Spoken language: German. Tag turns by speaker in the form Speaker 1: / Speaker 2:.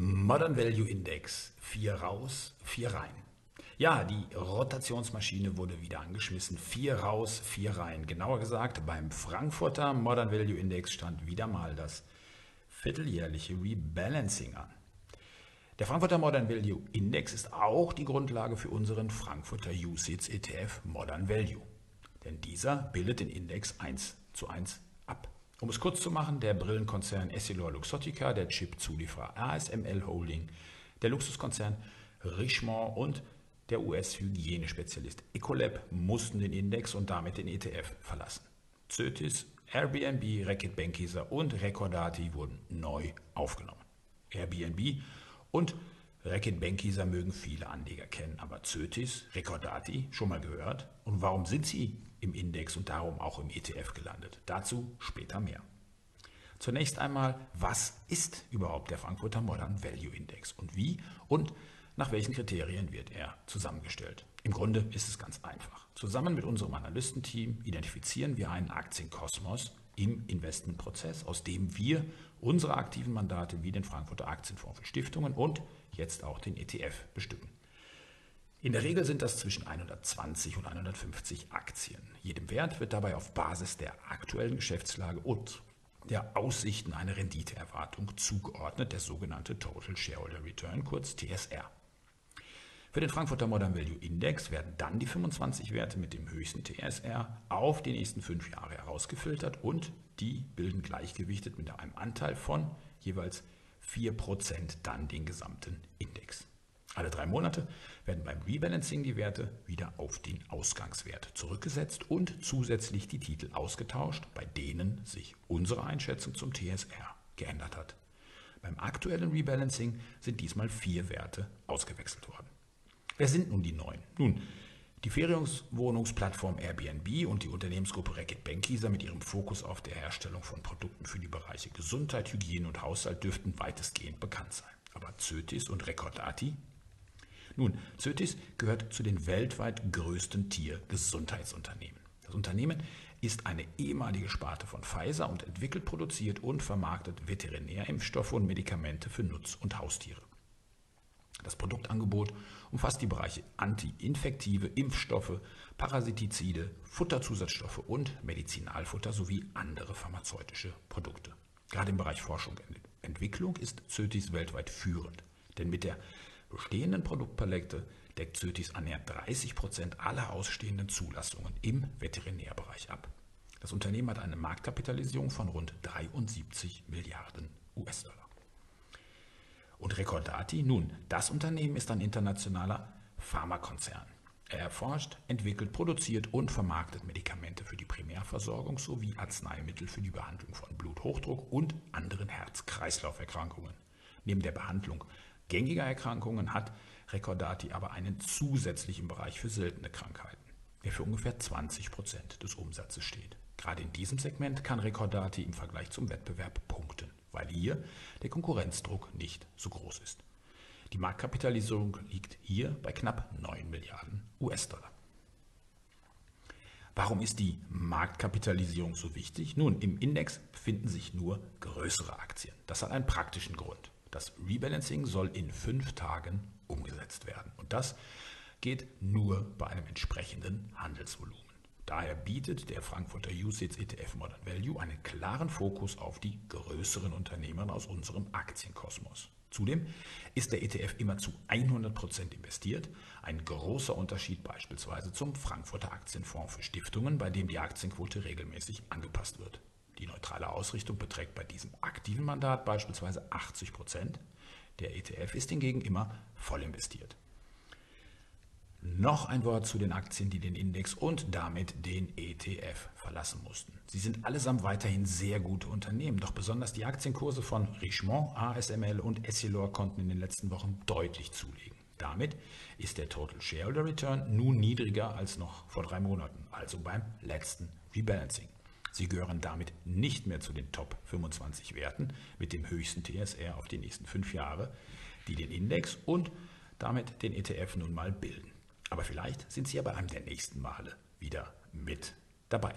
Speaker 1: Modern Value Index. Vier raus, vier rein. Ja, die Rotationsmaschine wurde wieder angeschmissen. Vier raus, vier rein. Genauer gesagt, beim Frankfurter Modern Value Index stand wieder mal das vierteljährliche Rebalancing an. Der Frankfurter Modern Value Index ist auch die Grundlage für unseren Frankfurter USITS ETF Modern Value. Denn dieser bildet den Index 1 zu 1 ab. Um es kurz zu machen, der Brillenkonzern Essilor Luxottica, der Chip-Zulieferer ASML Holding, der Luxuskonzern Richemont und der US-Hygienespezialist Ecolab mussten den Index und damit den ETF verlassen. Zötis, Airbnb, Reckitt Benckiser und Recordati wurden neu aufgenommen. Airbnb und Reckitt Benckiser mögen viele Anleger kennen, aber Zötis, Recordati schon mal gehört? Und warum sind sie im Index und darum auch im ETF gelandet. Dazu später mehr. Zunächst einmal, was ist überhaupt der Frankfurter Modern Value Index und wie und nach welchen Kriterien wird er zusammengestellt? Im Grunde ist es ganz einfach. Zusammen mit unserem Analystenteam identifizieren wir einen Aktienkosmos im Investmentprozess, aus dem wir unsere aktiven Mandate wie den Frankfurter Aktienfonds für Stiftungen und jetzt auch den ETF bestücken. In der Regel sind das zwischen 120 und 150 Aktien. Jedem Wert wird dabei auf Basis der aktuellen Geschäftslage und der Aussichten eine Renditeerwartung zugeordnet, der sogenannte Total Shareholder Return, kurz TSR. Für den Frankfurter Modern Value Index werden dann die 25 Werte mit dem höchsten TSR auf die nächsten fünf Jahre herausgefiltert und die bilden gleichgewichtet mit einem Anteil von jeweils 4% dann den gesamten Index. Alle drei Monate werden beim Rebalancing die Werte wieder auf den Ausgangswert zurückgesetzt und zusätzlich die Titel ausgetauscht, bei denen sich unsere Einschätzung zum TSR geändert hat. Beim aktuellen Rebalancing sind diesmal vier Werte ausgewechselt worden. Wer sind nun die neuen? Nun, die Ferienwohnungsplattform Airbnb und die Unternehmensgruppe Reckitt Benckiser mit ihrem Fokus auf der Herstellung von Produkten für die Bereiche Gesundheit, Hygiene und Haushalt dürften weitestgehend bekannt sein. Aber Zötis und Recordati nun, Zötis gehört zu den weltweit größten Tiergesundheitsunternehmen. Das Unternehmen ist eine ehemalige Sparte von Pfizer und entwickelt, produziert und vermarktet Veterinärimpfstoffe und Medikamente für Nutz- und Haustiere. Das Produktangebot umfasst die Bereiche antiinfektive Impfstoffe, Parasitizide, Futterzusatzstoffe und Medizinalfutter sowie andere pharmazeutische Produkte. Gerade im Bereich Forschung und Entwicklung ist Zötis weltweit führend, denn mit der bestehenden Produktpalette deckt Zötis annähernd 30 Prozent aller ausstehenden Zulassungen im Veterinärbereich ab. Das Unternehmen hat eine Marktkapitalisierung von rund 73 Milliarden US-Dollar. Und Recordati, nun, das Unternehmen ist ein internationaler Pharmakonzern. Er erforscht, entwickelt, produziert und vermarktet Medikamente für die Primärversorgung sowie Arzneimittel für die Behandlung von Bluthochdruck und anderen Herz-Kreislauf-Erkrankungen. Neben der Behandlung gängiger Erkrankungen hat Recordati aber einen zusätzlichen Bereich für seltene Krankheiten, der für ungefähr 20 Prozent des Umsatzes steht. Gerade in diesem Segment kann Recordati im Vergleich zum Wettbewerb punkten, weil hier der Konkurrenzdruck nicht so groß ist. Die Marktkapitalisierung liegt hier bei knapp 9 Milliarden US-Dollar. Warum ist die Marktkapitalisierung so wichtig? Nun, im Index befinden sich nur größere Aktien. Das hat einen praktischen Grund. Das Rebalancing soll in fünf Tagen umgesetzt werden. Und das geht nur bei einem entsprechenden Handelsvolumen. Daher bietet der Frankfurter USITS ETF Modern Value einen klaren Fokus auf die größeren Unternehmen aus unserem Aktienkosmos. Zudem ist der ETF immer zu 100% investiert, ein großer Unterschied beispielsweise zum Frankfurter Aktienfonds für Stiftungen, bei dem die Aktienquote regelmäßig angepasst wird. Die neutrale Ausrichtung beträgt bei diesem aktiven Mandat beispielsweise 80 Prozent. Der ETF ist hingegen immer voll investiert. Noch ein Wort zu den Aktien, die den Index und damit den ETF verlassen mussten. Sie sind allesamt weiterhin sehr gute Unternehmen, doch besonders die Aktienkurse von Richemont, ASML und Essilor konnten in den letzten Wochen deutlich zulegen. Damit ist der Total Shareholder Return nun niedriger als noch vor drei Monaten, also beim letzten Rebalancing. Sie gehören damit nicht mehr zu den Top 25 Werten mit dem höchsten TSR auf die nächsten fünf Jahre, die den Index und damit den ETF nun mal bilden. Aber vielleicht sind Sie ja bei einem der nächsten Male wieder mit dabei.